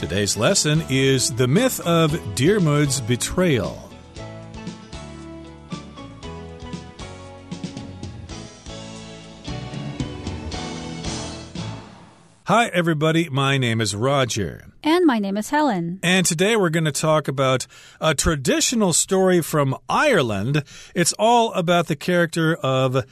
Today's lesson is the myth of Diarmuid's betrayal. Hi, everybody. My name is Roger. And my name is Helen. And today we're going to talk about a traditional story from Ireland. It's all about the character of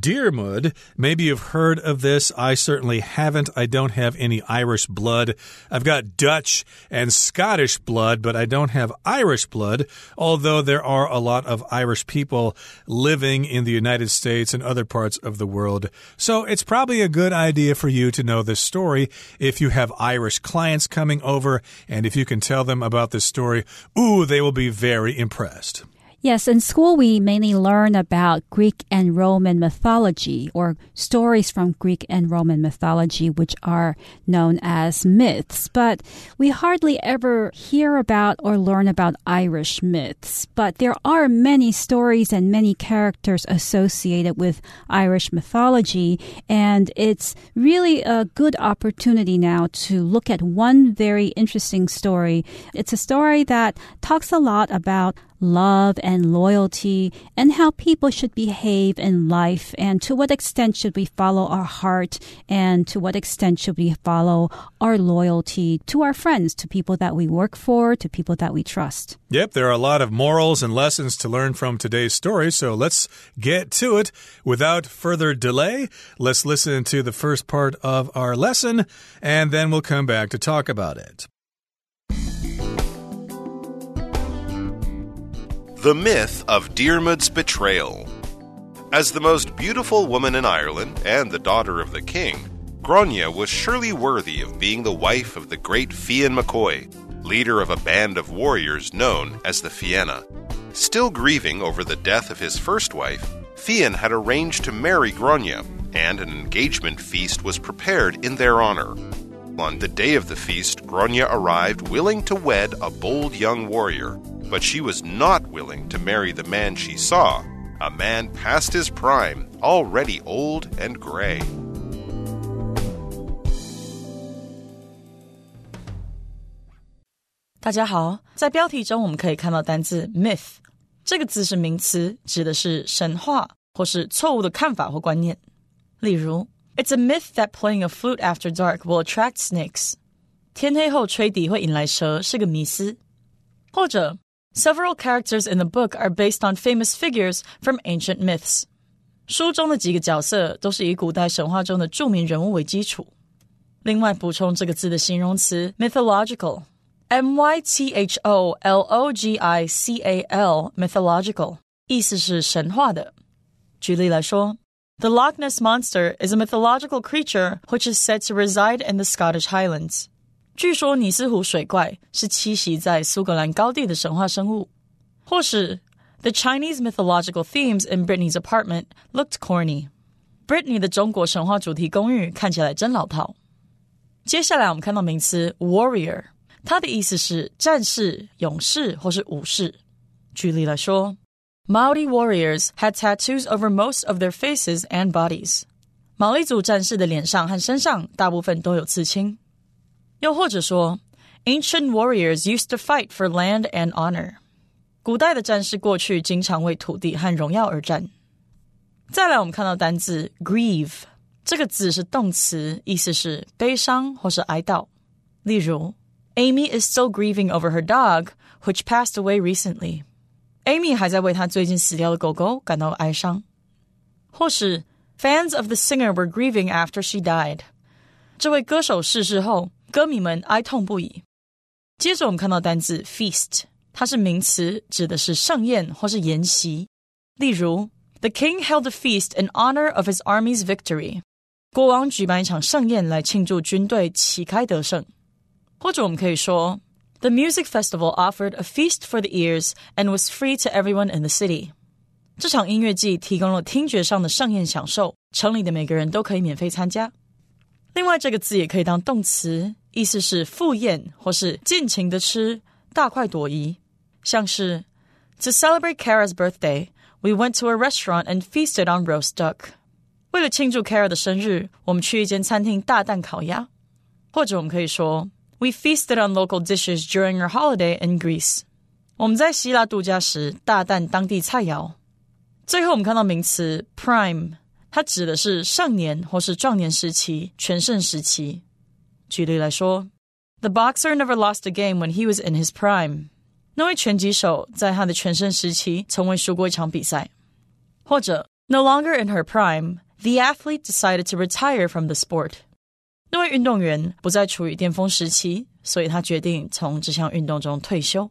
Diarmuid. Maybe you've heard of this. I certainly haven't. I don't have any Irish blood. I've got Dutch and Scottish blood, but I don't have Irish blood, although there are a lot of Irish people living in the United States and other parts of the world. So it's probably a good idea for you to know this story if you have Irish clients coming over and if you can tell them about this story. Ooh, they will be very impressed. Yes, in school we mainly learn about Greek and Roman mythology or stories from Greek and Roman mythology, which are known as myths. But we hardly ever hear about or learn about Irish myths. But there are many stories and many characters associated with Irish mythology. And it's really a good opportunity now to look at one very interesting story. It's a story that talks a lot about love and loyalty and how people should behave in life and to what extent should we follow our heart and to what extent should we follow our loyalty to our friends, to people that we work for, to people that we trust. Yep, there are a lot of morals and lessons to learn from today's story, so let's get to it. Without further delay, let's listen to the first part of our lesson and then we'll come back to talk about it. The myth of Diarmuid's betrayal. As the most beautiful woman in Ireland and the daughter of the king, Grania was surely worthy of being the wife of the great Fionn McCoy, leader of a band of warriors known as the Fianna. Still grieving over the death of his first wife, Fionn had arranged to marry Grania, and an engagement feast was prepared in their honor. On the day of the feast, Grania arrived willing to wed a bold young warrior but she was not willing to marry the man she saw, a man past his prime, already old and gray. 大家好，在标题中我们可以看到单字 myth，这个字是名词，指的是神话或是错误的看法或观念。例如，It's a myth that playing a flute after dark will attract snakes。天黑后吹笛会引来蛇是个迷思。或者 Several characters in the book are based on famous figures from ancient myths. 书中的几个角色都是以古代神话中的着名人物为基础。另外，补充这个字的形容词 mythological，m y t h o l o g i c a l，mythological，意思是神话的。举例来说，The Loch Ness monster is a mythological creature which is said to reside in the Scottish Highlands. 据说尼斯湖水怪是栖息在苏格兰高地的神话生物，或是 The Chinese mythological themes in Britney's apartment looked corny。Britney 的中国神话主题公寓看起来真老套。接下来我们看到名词 warrior，它的意思是战士、勇士或是武士。举例来说，Maori warriors had tattoos over most of their faces and bodies。毛利族战士的脸上和身上大部分都有刺青。 又或者说，Ancient warriors used to fight for land and honor。古代的战士过去经常为土地和荣耀而战。再来，我们看到单字 grieve，这个字是动词，意思是悲伤或是哀悼。例如，Amy is still grieving over her dog which passed away recently。Amy 还在为她最近死掉的狗狗感到哀伤。或是，Fans of the singer were grieving after she died。这位歌手逝世后。 歌迷们哀痛不已。接着我们看到单字 feast，它是名词，指的是盛宴或是筵席。例如，The king held a feast in honor of his army's victory。国王举办一场盛宴来庆祝军队旗开得胜。或者我们可以说，The music festival offered a feast for the ears and was free to everyone in the city。这场音乐季提供了听觉上的盛宴享受，城里的每个人都可以免费参加。另外，这个字也可以当动词。 意思是赴宴或是尽情的吃，大快朵颐。像是 To celebrate Kara's birthday, we went to a restaurant and feasted on roast duck。为了庆祝 Kara 的生日，我们去一间餐厅大啖烤鸭。或者我们可以说 We feasted on local dishes during our holiday in Greece. 我们在希腊度假时大啖当地菜肴。最后，我们看到名词 prime，它指的是少年或是壮年时期、全盛时期。 举例来说，The boxer never lost a game when he was in his prime。那位拳击手在他的全盛时期从未输过一场比赛。或者，No longer in her prime，the athlete decided to retire from the sport。那位运动员不再处于巅峰时期，所以他决定从这项运动中退休。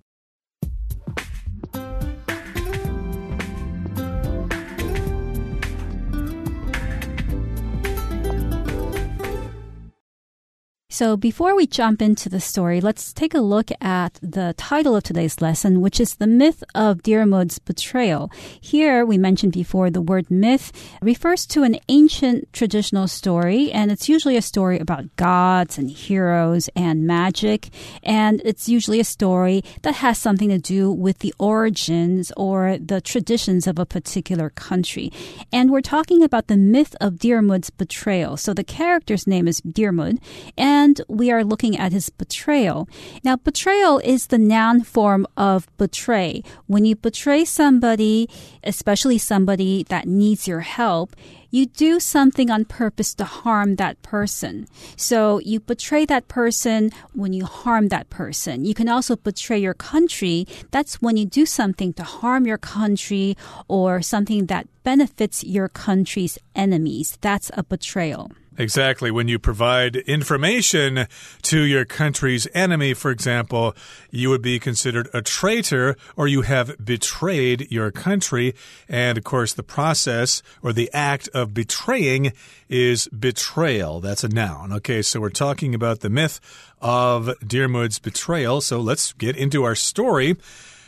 So before we jump into the story, let's take a look at the title of today's lesson, which is The Myth of Diarmuid's Betrayal. Here, we mentioned before, the word myth refers to an ancient traditional story, and it's usually a story about gods and heroes and magic, and it's usually a story that has something to do with the origins or the traditions of a particular country. And we're talking about the myth of Diarmuid's betrayal. So the character's name is Diarmuid, and and we are looking at his betrayal. Now, betrayal is the noun form of betray. When you betray somebody, especially somebody that needs your help, you do something on purpose to harm that person. So you betray that person when you harm that person. You can also betray your country. That's when you do something to harm your country or something that benefits your country's enemies. That's a betrayal. Exactly. When you provide information to your country's enemy, for example, you would be considered a traitor or you have betrayed your country. And of course, the process or the act of betraying is betrayal. That's a noun. Okay, so we're talking about the myth of Diarmuid's betrayal. So let's get into our story.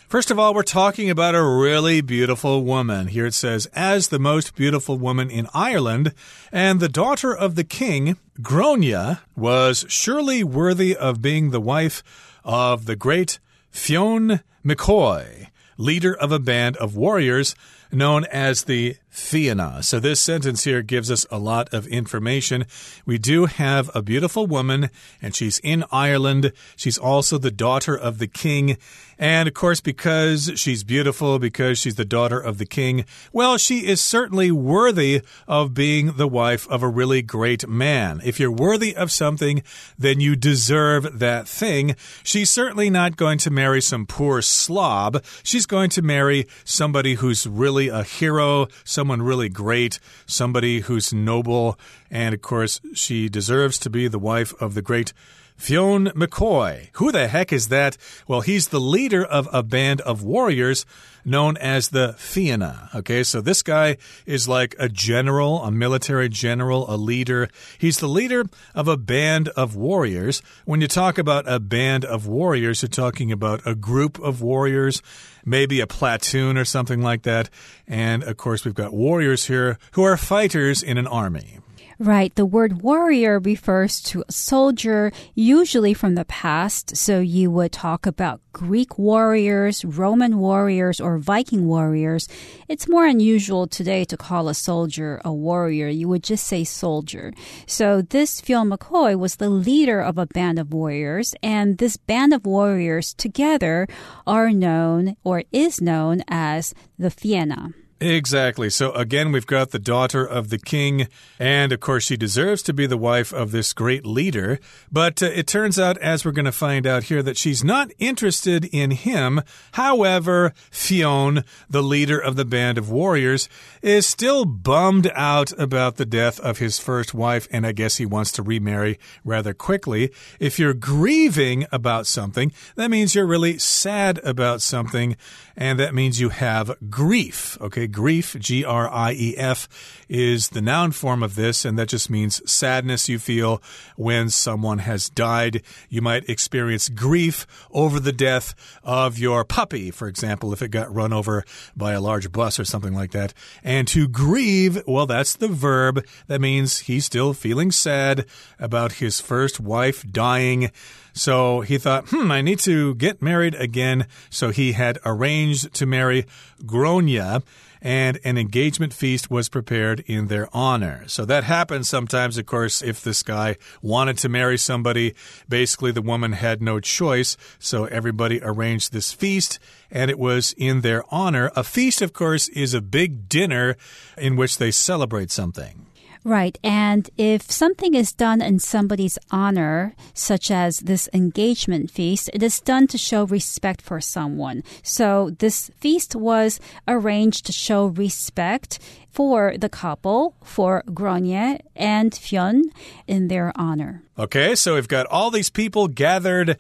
First of all, we're talking about a really beautiful woman. Here it says, as the most beautiful woman in Ireland, and the daughter of the king, Grania, was surely worthy of being the wife of the great Fionn McCoy, leader of a band of warriors known as the Fianna. So this sentence here gives us a lot of information. We do have a beautiful woman, and she's in Ireland. She's also the daughter of the king. And of course, because she's beautiful, because she's the daughter of the king, well, she is certainly worthy of being the wife of a really great man. If you're worthy of something, then you deserve that thing. She's certainly not going to marry some poor slob. She's going to marry somebody who's really a hero, someone really great, somebody who's noble. And of course, she deserves to be the wife of the great Fionn McCoy. Who the heck is that? Well, he's the leader of a band of warriors known as the Fianna. Okay, so this guy is like a general, a military general, a leader. He's the leader of a band of warriors. When you talk about a band of warriors, you're talking about a group of warriors, maybe a platoon or something like that. And of course, we've got warriors here who are fighters in an army. Right. The word warrior refers to a soldier, usually from the past. So you would talk about Greek warriors, Roman warriors, or Viking warriors. It's more unusual today to call a soldier a warrior. You would just say soldier. So this Fionn McCoy was the leader of a band of warriors, and this band of warriors together are known or is known as the Fianna. Exactly. So again, we've got the daughter of the king, and of course, she deserves to be the wife of this great leader. But uh, it turns out, as we're going to find out here, that she's not interested in him. However, Fionn, the leader of the band of warriors, is still bummed out about the death of his first wife, and I guess he wants to remarry rather quickly. If you're grieving about something, that means you're really sad about something, and that means you have grief. Okay grief, G R I E F, is the noun form of this, and that just means sadness you feel when someone has died. You might experience grief over the death of your puppy, for example, if it got run over by a large bus or something like that. And to grieve, well, that's the verb. That means he's still feeling sad about his first wife dying. So he thought, hmm, I need to get married again. So he had arranged to marry Grania and an engagement feast was prepared in their honor. So that happens sometimes, of course, if this guy wanted to marry somebody, basically the woman had no choice. So everybody arranged this feast and it was in their honor. A feast, of course, is a big dinner in which they celebrate something. Right. And if something is done in somebody's honor, such as this engagement feast, it is done to show respect for someone. So this feast was arranged to show respect for the couple, for Grania and Fionn in their honor. Okay, so we've got all these people gathered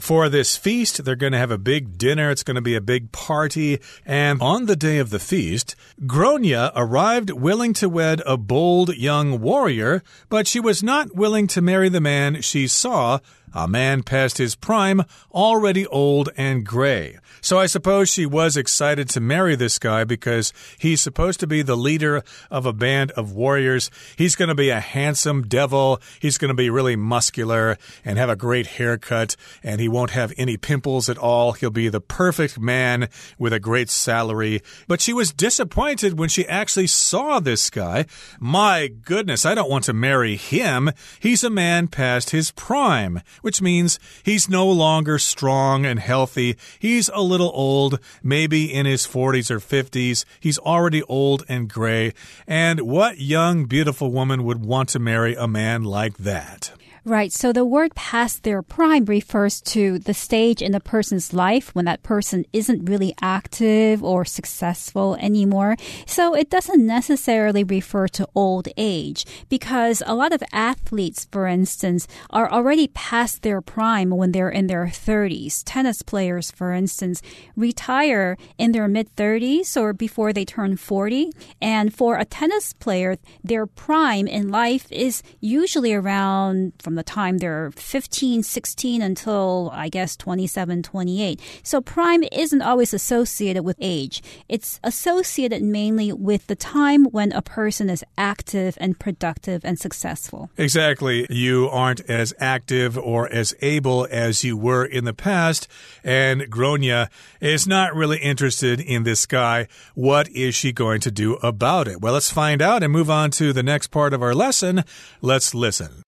for this feast. They're going to have a big dinner. It's going to be a big party. And on the day of the feast, Grania arrived willing to wed a bold young warrior, but she was not willing to marry the man she saw a man past his prime, already old and gray. So I suppose she was excited to marry this guy because he's supposed to be the leader of a band of warriors. He's going to be a handsome devil. He's going to be really muscular and have a great haircut, and he won't have any pimples at all. He'll be the perfect man with a great salary. But she was disappointed when she actually saw this guy. My goodness, I don't want to marry him. He's a man past his prime which means he's no longer strong and healthy. He's a little old, maybe in his 40s or 50s. He's already old and gray. And what young, beautiful woman would want to marry a man like that? Right. So the word past their prime refers to the stage in a person's life when that person isn't really active or successful anymore. So it doesn't necessarily refer to old age because a lot of athletes, for instance, are already past their prime when they're in their 30s. Tennis players, for instance, retire in their mid 30s or before they turn 40. And for a tennis player, their prime in life is usually around from from the time they're 15, 16 until I guess 27, 28. So prime isn't always associated with age. It's associated mainly with the time when a person is active and productive and successful. Exactly. You aren't as active or as able as you were in the past. And Grania is not really interested in this guy. What is she going to do about it? Well, let's find out and move on to the next part of our lesson. Let's listen.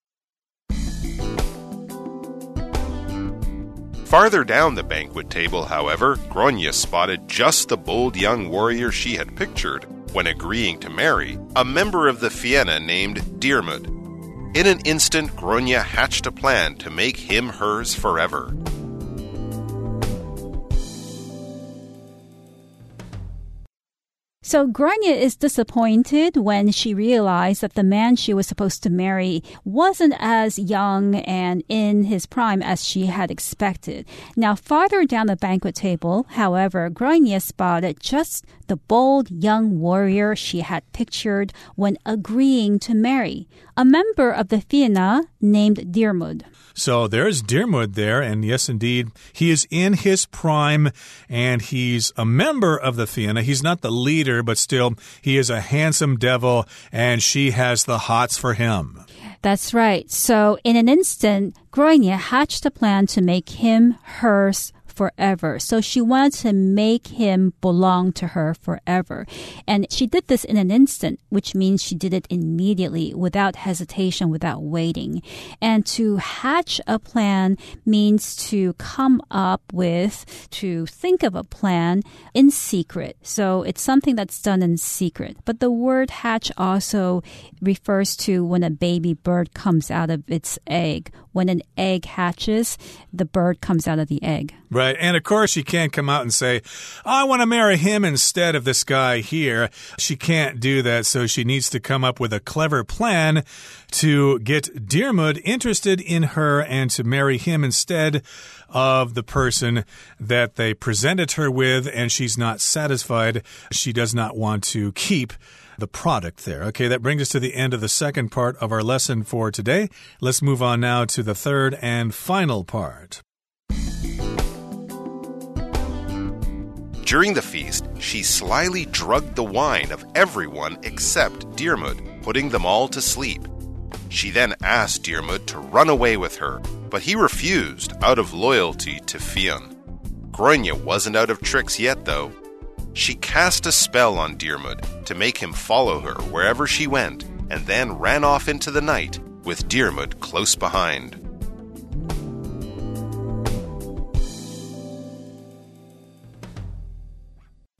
Farther down the banquet table, however, Grania spotted just the bold young warrior she had pictured when agreeing to marry, a member of the Fianna named Diarmuid. In an instant, Grania hatched a plan to make him hers forever. So Grania is disappointed when she realized that the man she was supposed to marry wasn't as young and in his prime as she had expected. Now, farther down the banquet table, however, Grania spotted just the bold young warrior she had pictured when agreeing to marry, a member of the Fianna named Diarmuid. So there's Diarmuid there, and yes, indeed, he is in his prime, and he's a member of the Fianna. He's not the leader, but still, he is a handsome devil, and she has the hots for him. That's right. So in an instant, Grania hatched a plan to make him hers forever. So she wanted to make him belong to her forever. And she did this in an instant, which means she did it immediately without hesitation, without waiting. And to hatch a plan means to come up with, to think of a plan in secret. So it's something that's done in secret. But the word hatch also refers to when a baby bird comes out of its egg. When an egg hatches, the bird comes out of the egg. Right. And of course, she can't come out and say, I want to marry him instead of this guy here. She can't do that. So she needs to come up with a clever plan to get Diarmuid interested in her and to marry him instead of the person that they presented her with. And she's not satisfied. She does not want to keep the product there. Okay, that brings us to the end of the second part of our lesson for today. Let's move on now to the third and final part. During the feast, she slyly drugged the wine of everyone except Diarmuid, putting them all to sleep. She then asked Diarmuid to run away with her, but he refused out of loyalty to Fionn. Grania wasn't out of tricks yet, though. She cast a spell on Diarmuid to make him follow her wherever she went, and then ran off into the night with Diarmuid close behind.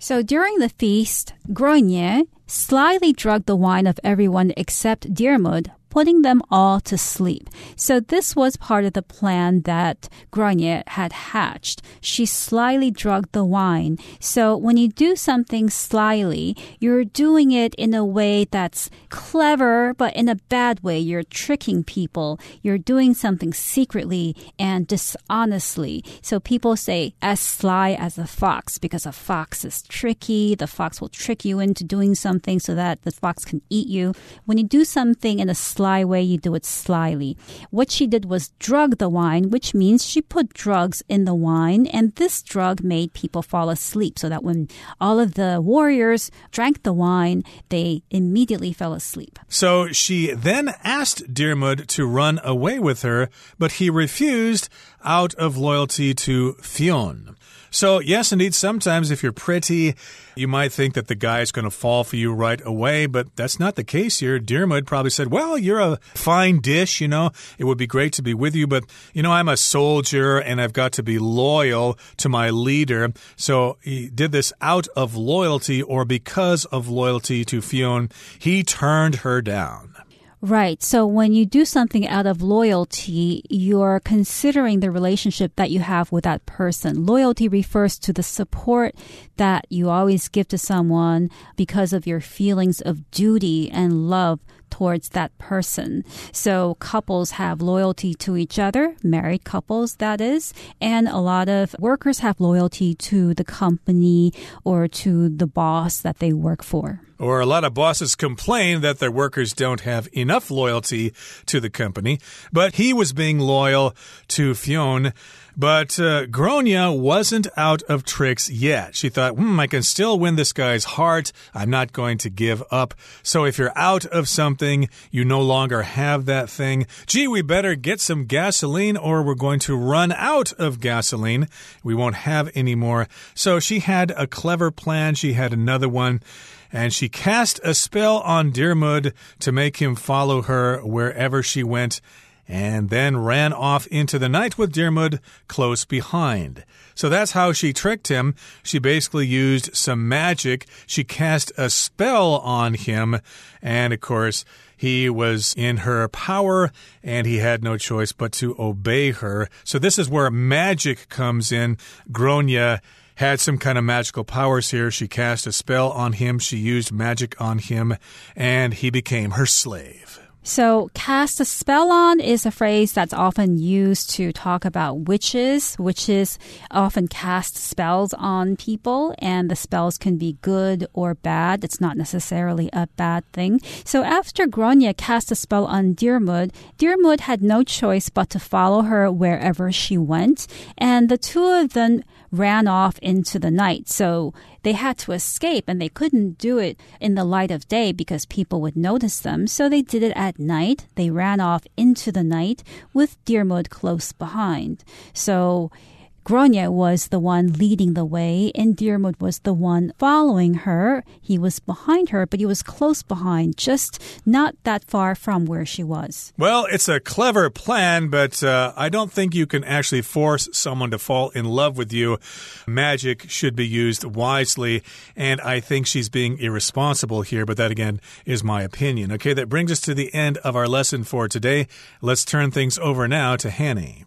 So during the feast, Grania slyly drugged the wine of everyone except Diarmuid putting them all to sleep. So this was part of the plan that Grania had hatched. She slyly drugged the wine. So when you do something slyly, you're doing it in a way that's clever, but in a bad way. You're tricking people. You're doing something secretly and dishonestly. So people say as sly as a fox because a fox is tricky. The fox will trick you into doing something so that the fox can eat you. When you do something in a sly sly way, you do it slyly. What she did was drug the wine, which means she put drugs in the wine, and this drug made people fall asleep so that when all of the warriors drank the wine, they immediately fell asleep. So she then asked Diarmuid to run away with her, but he refused out of loyalty to Fionn. So, yes, indeed, sometimes if you're pretty, you might think that the guy is going to fall for you right away, but that's not the case here. Diarmuid probably said, Well, you're a fine dish, you know, it would be great to be with you, but, you know, I'm a soldier and I've got to be loyal to my leader. So he did this out of loyalty or because of loyalty to Fionn. He turned her down. Right. So when you do something out of loyalty, you're considering the relationship that you have with that person. Loyalty refers to the support that you always give to someone because of your feelings of duty and love towards that person. So couples have loyalty to each other, married couples, that is, and a lot of workers have loyalty to the company or to the boss that they work for. Or a lot of bosses complain that their workers don't have enough loyalty to the company. But he was being loyal to Fionn. But uh, Grania wasn't out of tricks yet. She thought, hmm, I can still win this guy's heart. I'm not going to give up. So if you're out of something, you no longer have that thing. Gee, we better get some gasoline or we're going to run out of gasoline. We won't have any more. So she had a clever plan. She had another one and she cast a spell on Diarmuid to make him follow her wherever she went and then ran off into the night with Diarmuid close behind. So that's how she tricked him. She basically used some magic. She cast a spell on him, and of course, he was in her power and he had no choice but to obey her. So this is where magic comes in. Grania had some kind of magical powers here. She cast a spell on him, she used magic on him, and he became her slave. So, cast a spell on is a phrase that's often used to talk about witches. Witches often cast spells on people, and the spells can be good or bad. It's not necessarily a bad thing. So, after Grania cast a spell on Diarmuid, Diarmuid had no choice but to follow her wherever she went, and the two of them ran off into the night. So they had to escape and they couldn't do it in the light of day because people would notice them. So they did it at night. They ran off into the night with Diarmuid close behind. So Grania was the one leading the way, and Diarmuid was the one following her. He was behind her, but he was close behind, just not that far from where she was. Well, it's a clever plan, but uh, I don't think you can actually force someone to fall in love with you. Magic should be used wisely, and I think she's being irresponsible here, but that again is my opinion. Okay, that brings us to the end of our lesson for today. Let's turn things over now to Hanny.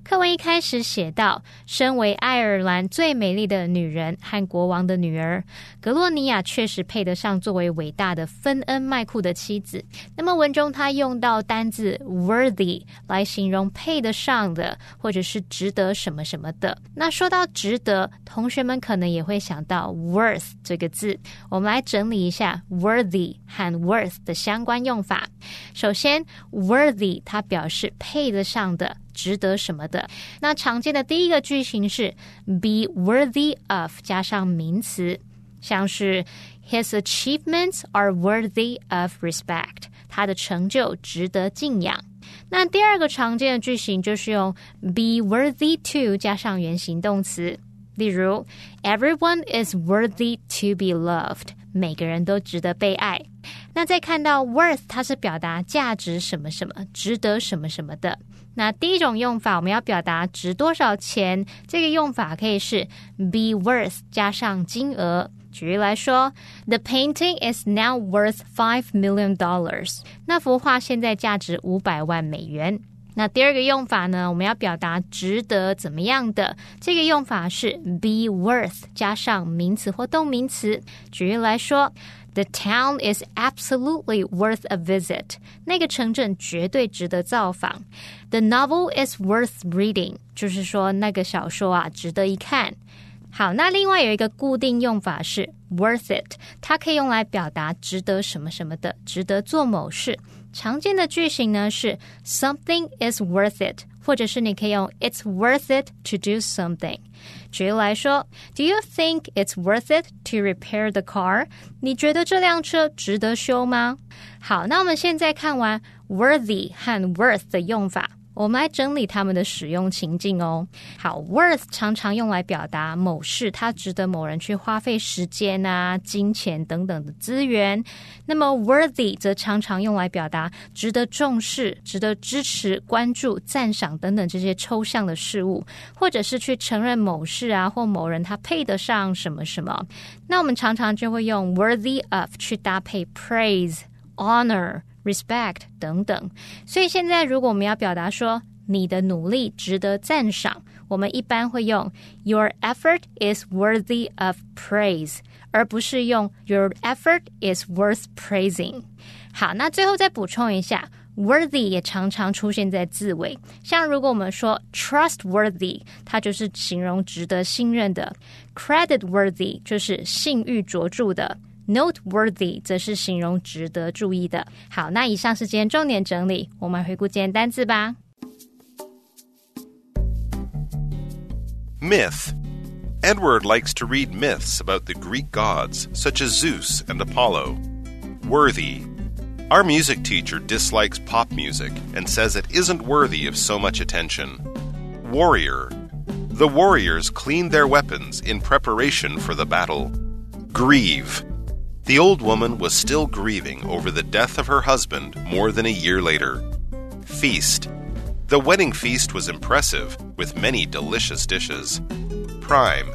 课文一开始写到，身为爱尔兰最美丽的女人和国王的女儿，格洛尼亚确实配得上作为伟大的芬恩麦库的妻子。那么文中他用到单字 worthy 来形容配得上的，或者是值得什么什么的。那说到值得，同学们可能也会想到 worth 这个字。我们来整理一下 worthy 和 worth 的相关用法。首先，worthy 它表示配得上的、值得什么的。那常见的第一个句型是 be worthy of 加上名词，像是 His achievements are worthy of respect，他的成就值得敬仰。那第二个常见的句型就是用 be worthy to 加上原形动词，例如 Everyone is worthy to be loved，每个人都值得被爱。那再看到 worth，它是表达价值什么什么，值得什么什么的。那第一种用法，我们要表达值多少钱，这个用法可以是 be worth 加上金额。举例来说，The painting is now worth five million dollars。那幅画现在价值五百万美元。那第二个用法呢？我们要表达值得怎么样的？这个用法是 be worth 加上名词或动名词。举例来说 ，The town is absolutely worth a visit。那个城镇绝对值得造访。The novel is worth reading，就是说那个小说啊值得一看。好，那另外有一个固定用法是 worth it，它可以用来表达值得什么什么的，值得做某事。常见的句型呢是 something is worth it，或者是你可以用 it's worth it to do something。 举例来说，Do you think it's worth it to repair the car？你觉得这辆车值得修吗？好，那我们现在看完 worthy 和 worth 的用法。我们来整理他们的使用情境哦。好，worth 常常用来表达某事它值得某人去花费时间啊、金钱等等的资源。那么 worthy 则常常用来表达值得重视、值得支持、关注、赞赏等等这些抽象的事物，或者是去承认某事啊或某人他配得上什么什么。那我们常常就会用 worthy of 去搭配 praise、honor。Respect 等等，所以现在如果我们要表达说你的努力值得赞赏，我们一般会用 Your effort is worthy of praise，而不是用 Your effort is worth praising。好，那最后再补充一下，worthy 也常常出现在字尾，像如果我们说 trustworthy，它就是形容值得信任的；credit worthy 就是信誉卓著的。Noteworthy 则是形容值得注意的。好，那以上是今天重点整理，我们回顾今天单词吧。Myth. Edward likes to read myths about the Greek gods, such as Zeus and Apollo. Worthy. Our music teacher dislikes pop music and says it isn't worthy of so much attention. Warrior. The warriors clean their weapons in preparation for the battle. Grieve. the old woman was still grieving over the death of her husband more than a year later. Feast. The wedding feast was impressive, with many delicious dishes. Prime.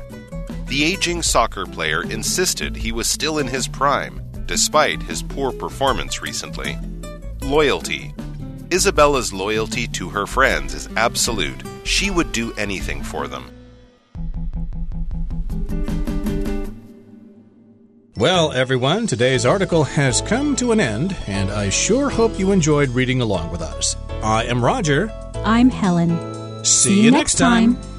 The aging soccer player insisted he was still in his prime, despite his poor performance recently. Loyalty. Isabella's loyalty to her friends is absolute. She would do anything for them. Well, everyone, today's article has come to an end, and I sure hope you enjoyed reading along with us. I am Roger. I'm Helen. See, See you, next time. time.